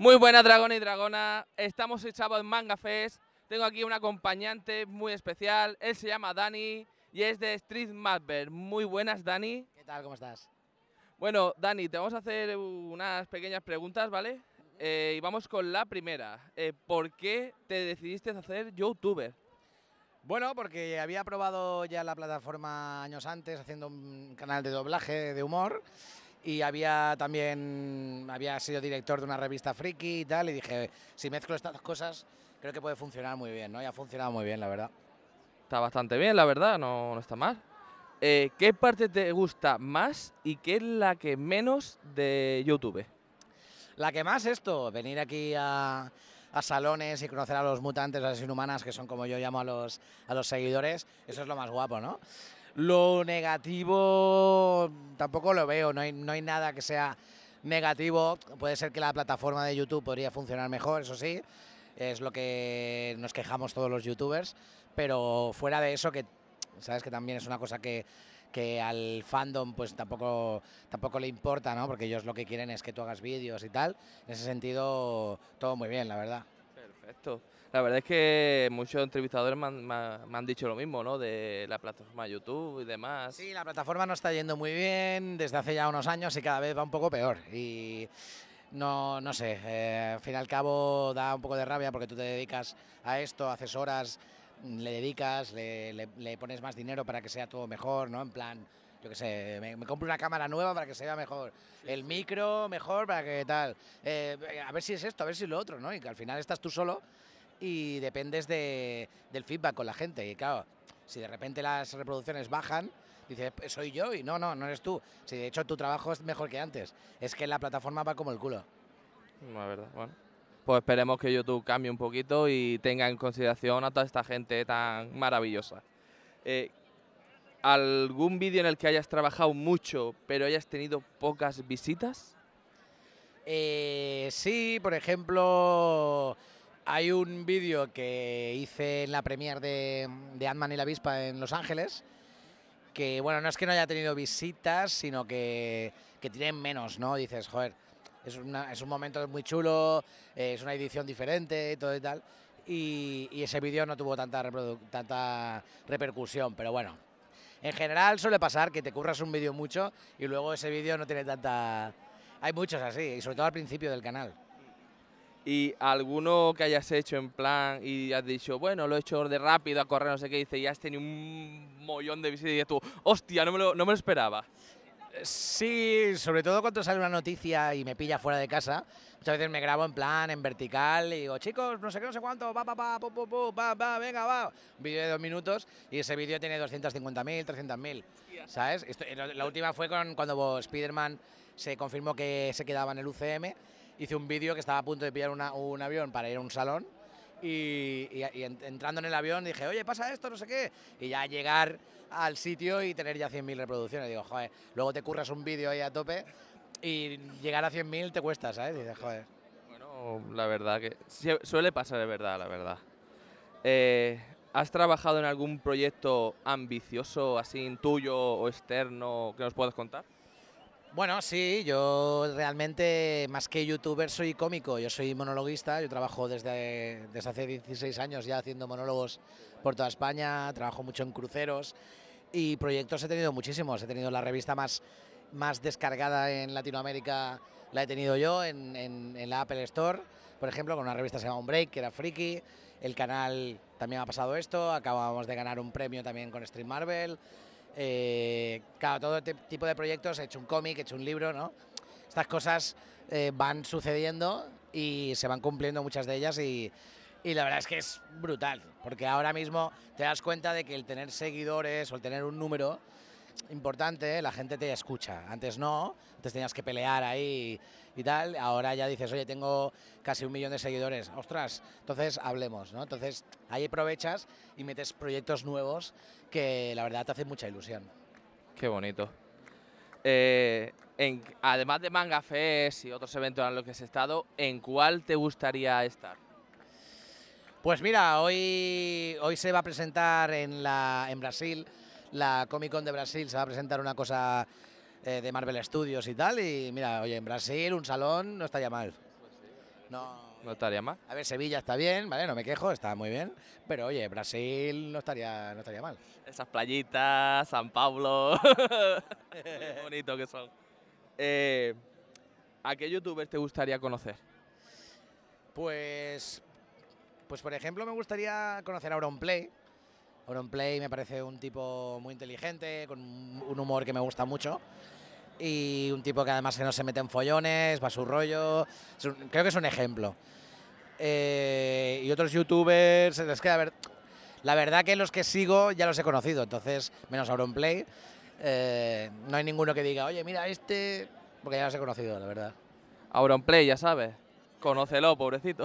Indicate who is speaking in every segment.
Speaker 1: Muy buenas, dragón y dragona. Estamos el sábado en Manga Fest. Tengo aquí un acompañante muy especial. Él se llama Dani y es de Street Mapper. Muy buenas, Dani.
Speaker 2: ¿Qué tal? ¿Cómo estás?
Speaker 1: Bueno, Dani, te vamos a hacer unas pequeñas preguntas, ¿vale? Eh, y vamos con la primera. Eh, ¿Por qué te decidiste a hacer youtuber?
Speaker 2: Bueno, porque había probado ya la plataforma años antes haciendo un canal de doblaje de humor y había también había sido director de una revista friki y tal y dije, si mezclo estas dos cosas, creo que puede funcionar muy bien, ¿no? Y ha funcionado muy bien, la verdad.
Speaker 1: Está bastante bien, la verdad, no, no está mal. Eh, ¿Qué parte te gusta más y qué es la que menos de YouTube?
Speaker 2: La que más esto, venir aquí a, a salones y conocer a los mutantes, a las inhumanas, que son como yo llamo a los, a los seguidores, eso es lo más guapo, ¿no? Lo negativo tampoco lo veo, no hay, no hay nada que sea negativo. Puede ser que la plataforma de YouTube podría funcionar mejor, eso sí, es lo que nos quejamos todos los youtubers, pero fuera de eso, que sabes que también es una cosa que, que al fandom pues tampoco, tampoco le importa, ¿no? Porque ellos lo que quieren es que tú hagas vídeos y tal. En ese sentido, todo muy bien, la verdad.
Speaker 1: Perfecto. La verdad es que muchos entrevistadores me han, dicho lo mismo, ¿no? De la plataforma YouTube y demás.
Speaker 2: Sí, la plataforma no está yendo muy bien desde hace ya unos años y cada vez va un poco peor. Y no, no sé, eh, al fin y al cabo da un poco de rabia porque tú te dedicas a esto, haces horas, le dedicas, le pones más dinero para que sea todo mejor, ¿no? En plan, yo qué sé, me, me compro una cámara nueva para que se vea mejor, el micro mejor para que tal, eh, a ver si es esto, a ver si es lo otro, ¿no? Y que al final estás tú solo y dependes de, del feedback con la gente. Y claro, si de repente las reproducciones bajan, dices, "Pues soy yo y no, no, no eres tú. Si de hecho tu trabajo es mejor que antes, es que la plataforma va como el culo.
Speaker 1: La verdad, bueno. Pues esperemos que YouTube cambie un poquito y tenga en consideración a toda esta gente tan maravillosa. Eh, ¿Algún vídeo en el que hayas trabajado mucho pero hayas tenido pocas visitas?
Speaker 2: Eh, sí, por ejemplo, hay un vídeo que hice en la premiere de, de Ant-Man y la avispa en Los Ángeles, que bueno, no es que no haya tenido visitas, sino que, que tienen menos, ¿no? Dices, joder, es, es un momento muy chulo, eh, es una edición diferente y todo y tal. Y, ese vídeo no tuvo tanta, tanta repercusión, pero bueno. En general suele pasar que te curras un vídeo mucho y luego ese vídeo no tiene tanta... Hay muchos así, y sobre todo al principio del canal.
Speaker 1: ¿Y alguno que hayas hecho en plan y has dicho, bueno, lo he hecho de rápido a correr, no sé qué, dice, y has tenido un mollón de visitas y tú, hostia, no me lo, no me lo esperaba?
Speaker 2: Sí, sobre todo cuando sale una noticia y me pilla fuera de casa. Muchas veces me grabo en plan, en vertical, y digo, chicos, no sé qué, no sé cuánto, va, va, va, pu, pu, pu, va, va, venga, va. Un vídeo de dos minutos y ese vídeo tiene 250.000, 300.000, ¿sabes? Esto- la la última fue con, cuando Spider-Man se confirmó que se quedaba en el UCM. Hice un vídeo que estaba a punto de pillar una- un avión para ir a un salón y, y- y en- entrando en el avión dije, oye, pasa esto, no sé qué. Y ya llegar al sitio y tener ya 100.000 reproducciones. Digo, joder, luego te curras un vídeo ahí a tope y llegar a 100.000 te cuesta, ¿sabes? Joder.
Speaker 1: Bueno, la verdad que suele pasar de verdad, la verdad. Eh, ¿Has trabajado en algún proyecto ambicioso, así tuyo o externo, que nos puedas contar?
Speaker 2: Bueno, sí, yo realmente más que youtuber soy cómico, yo soy monologuista, yo trabajo desde, hace 16 años ya haciendo monólogos por toda España, trabajo mucho en cruceros y proyectos he tenido muchísimos, he tenido la revista más, más descargada en Latinoamérica, la he tenido yo en, la Apple Store, por ejemplo, con una revista que se llama Break, que era friki, el canal también ha pasado esto, acabamos de ganar un premio también con Stream Marvel, eh, claro, todo tipo de proyectos, he hecho un cómic, he hecho un libro, ¿no? Estas cosas eh, van sucediendo y se van cumpliendo muchas de ellas y, y la verdad es que es brutal, porque ahora mismo te das cuenta de que el tener seguidores o el tener un número importante, la gente te escucha. Antes no, antes tenías que pelear ahí y tal. Ahora ya dices, oye, tengo casi un millón de seguidores. Ostras, entonces hablemos, ¿no? Entonces ahí aprovechas y metes proyectos nuevos que la verdad te hacen mucha ilusión.
Speaker 1: Qué bonito. Eh, en- además de Manga Fest y otros eventos en los que has estado, ¿en cuál te gustaría estar?
Speaker 2: Pues mira, hoy, hoy se va a presentar en, la, en Brasil, la Comic Con de Brasil, se va a presentar una cosa eh, de Marvel Studios y tal. Y mira, oye, en Brasil un salón no estaría mal. No,
Speaker 1: No estaría mal.
Speaker 2: A ver, Sevilla está bien, ¿vale? No me quejo, está muy bien. Pero oye, Brasil no estaría, no estaría mal.
Speaker 1: Esas playitas, San Pablo. Qué bonito que son. Eh, ¿A qué youtubers te gustaría conocer?
Speaker 2: Pues, pues por ejemplo, me gustaría conocer a Auronplay. Auronplay me parece un tipo muy inteligente, con un humor que me gusta mucho. Y un tipo que además que no se mete en follones, va a su rollo. Creo que es un ejemplo. Eh, y otros youtubers, es que a ver, la verdad que los que sigo ya los he conocido, entonces, menos Auronplay, eh, no hay ninguno que diga, oye, mira este, porque ya los he conocido, la verdad.
Speaker 1: Auronplay, ya sabes. Conócelo, pobrecito.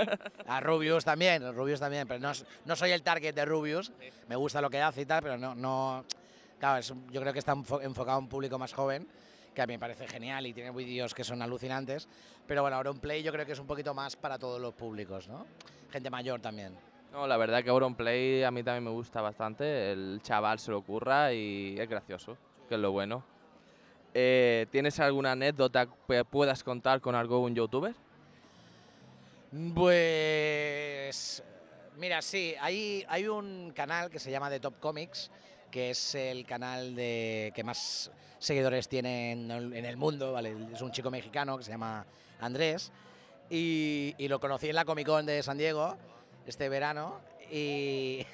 Speaker 2: A Rubius también, Rubius también, pero no, no soy el target de Rubius. Me gusta lo que hace y tal, pero no, no claro, es yo creo que está enfo- enfocado a un público más joven, que a mí me parece genial y tiene vídeos que son alucinantes. Pero bueno, ahora un play yo creo que es un poquito más para todos los públicos, ¿no? Gente mayor también.
Speaker 1: No, la verdad que Auronplay a mí también me gusta bastante. El chaval se lo ocurra y es gracioso, que es lo bueno. Eh, ¿Tienes alguna anécdota que puedas contar con algún youtuber?
Speaker 2: Pues mira, sí, hay, hay un canal que se llama The Top Comics, que es el canal de que más seguidores tiene en el, mundo, ¿vale? Es un chico mexicano que se llama Andrés y, lo conocí en la Comic Con de San Diego este verano y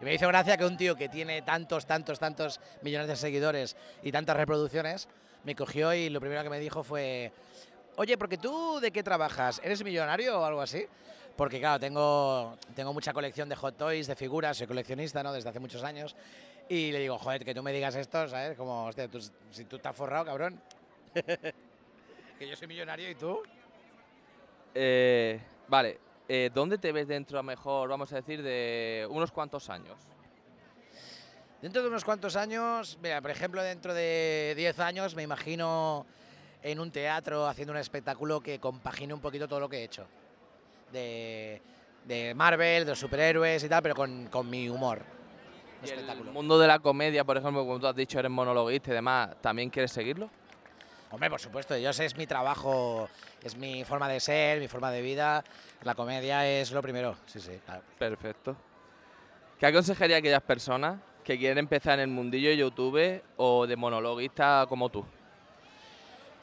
Speaker 2: me hizo gracia que un tío que tiene tantos, tantos, tantos millones de seguidores y tantas reproducciones me cogió y lo primero que me dijo fue, oye, porque tú de qué trabajas? ¿Eres millonario o algo así? Porque claro, tengo, tengo mucha colección de hot toys, de figuras, soy coleccionista, ¿no? Desde hace muchos años. Y le digo, joder, que tú me digas esto, ¿sabes? Como, hostia, tú- si tú estás forrado, cabrón. que yo soy millonario y tú.
Speaker 1: Eh, vale, eh, ¿dónde te ves dentro, a mejor, vamos a decir, de unos cuantos años?
Speaker 2: Dentro de unos cuantos años, mira, por ejemplo, dentro de 10 años me imagino en un teatro haciendo un espectáculo que compagine un poquito todo lo que he hecho. De, de Marvel, de los superhéroes y tal, pero con, con mi humor. Un
Speaker 1: ¿Y el mundo de la comedia, por ejemplo, como tú has dicho, eres monologuista y demás, ¿también quieres seguirlo?
Speaker 2: Hombre, por supuesto, yo sé, es mi trabajo, es mi forma de ser, mi forma de vida. La comedia es lo primero, sí, sí, claro.
Speaker 1: Perfecto. ¿Qué aconsejaría a aquellas personas que quieren empezar en el mundillo de YouTube o de monologuista como tú?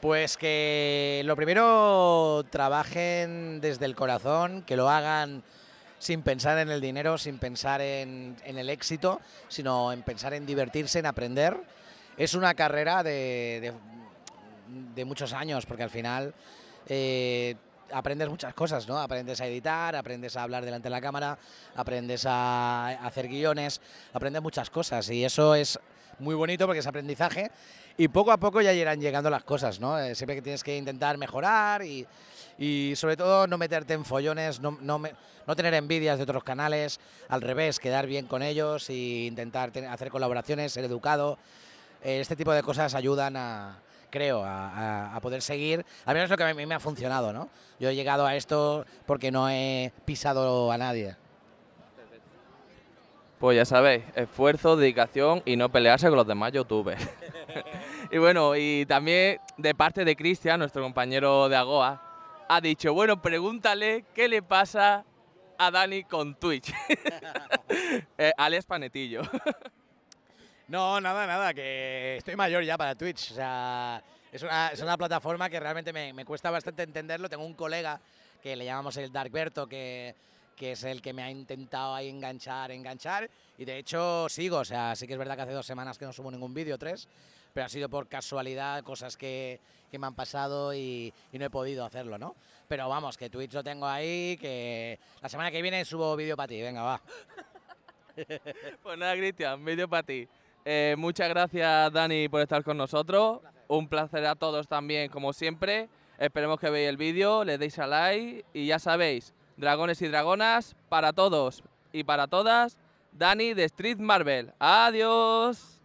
Speaker 2: Pues que lo primero trabajen desde el corazón, que lo hagan sin pensar en el dinero, sin pensar en, el éxito, sino en pensar en divertirse, en aprender. Es una carrera de muchos años, porque al final eh, aprendes muchas cosas, ¿no? Aprendes a editar, aprendes a hablar delante de la cámara, aprendes a hacer guiones, aprendes muchas cosas y eso es muy bonito porque es aprendizaje y poco a poco ya irán llegando las cosas, ¿no? Eh, siempre que tienes que intentar mejorar y, y sobre todo no meterte en follones, no, no, me- no tener envidias de otros canales, al revés, quedar bien con ellos e intentar ten- hacer colaboraciones, ser educado. Eh, este tipo de cosas ayudan a, creo, a, a- a poder seguir, al menos lo que a mí me ha funcionado, ¿no? Yo he llegado a esto porque no he pisado a nadie.
Speaker 1: Pues ya sabéis, esfuerzo, dedicación y no pelearse con los demás youtubers. y bueno, y también de parte de Cristian, nuestro compañero de Agoa, ha dicho, bueno, pregúntale qué le pasa a Dani con Twitch. eh, alias Panetillo.
Speaker 2: No, nada, nada, que estoy mayor ya para Twitch. O sea, es una, es una plataforma que realmente me, me cuesta bastante entenderlo. Tengo un colega que le llamamos el Darkberto, que, que es el que me ha intentado ahí enganchar, enganchar. Y de hecho sigo, o sea, sí que es verdad que hace dos semanas que no subo ningún vídeo, tres, pero ha sido por casualidad, cosas que, que me han pasado y, y no he podido hacerlo, ¿no? Pero vamos, que Twitch lo tengo ahí, que la semana que viene subo vídeo para ti, venga, va.
Speaker 1: Pues nada, Cristian, vídeo para ti. Eh, muchas gracias, Dani, por estar con nosotros. Un placer a todos también, como siempre. Esperemos que veáis el vídeo, le deis a like y ya sabéis, dragones y dragonas para todos y para todas, Dani de Street Marvel. Adiós.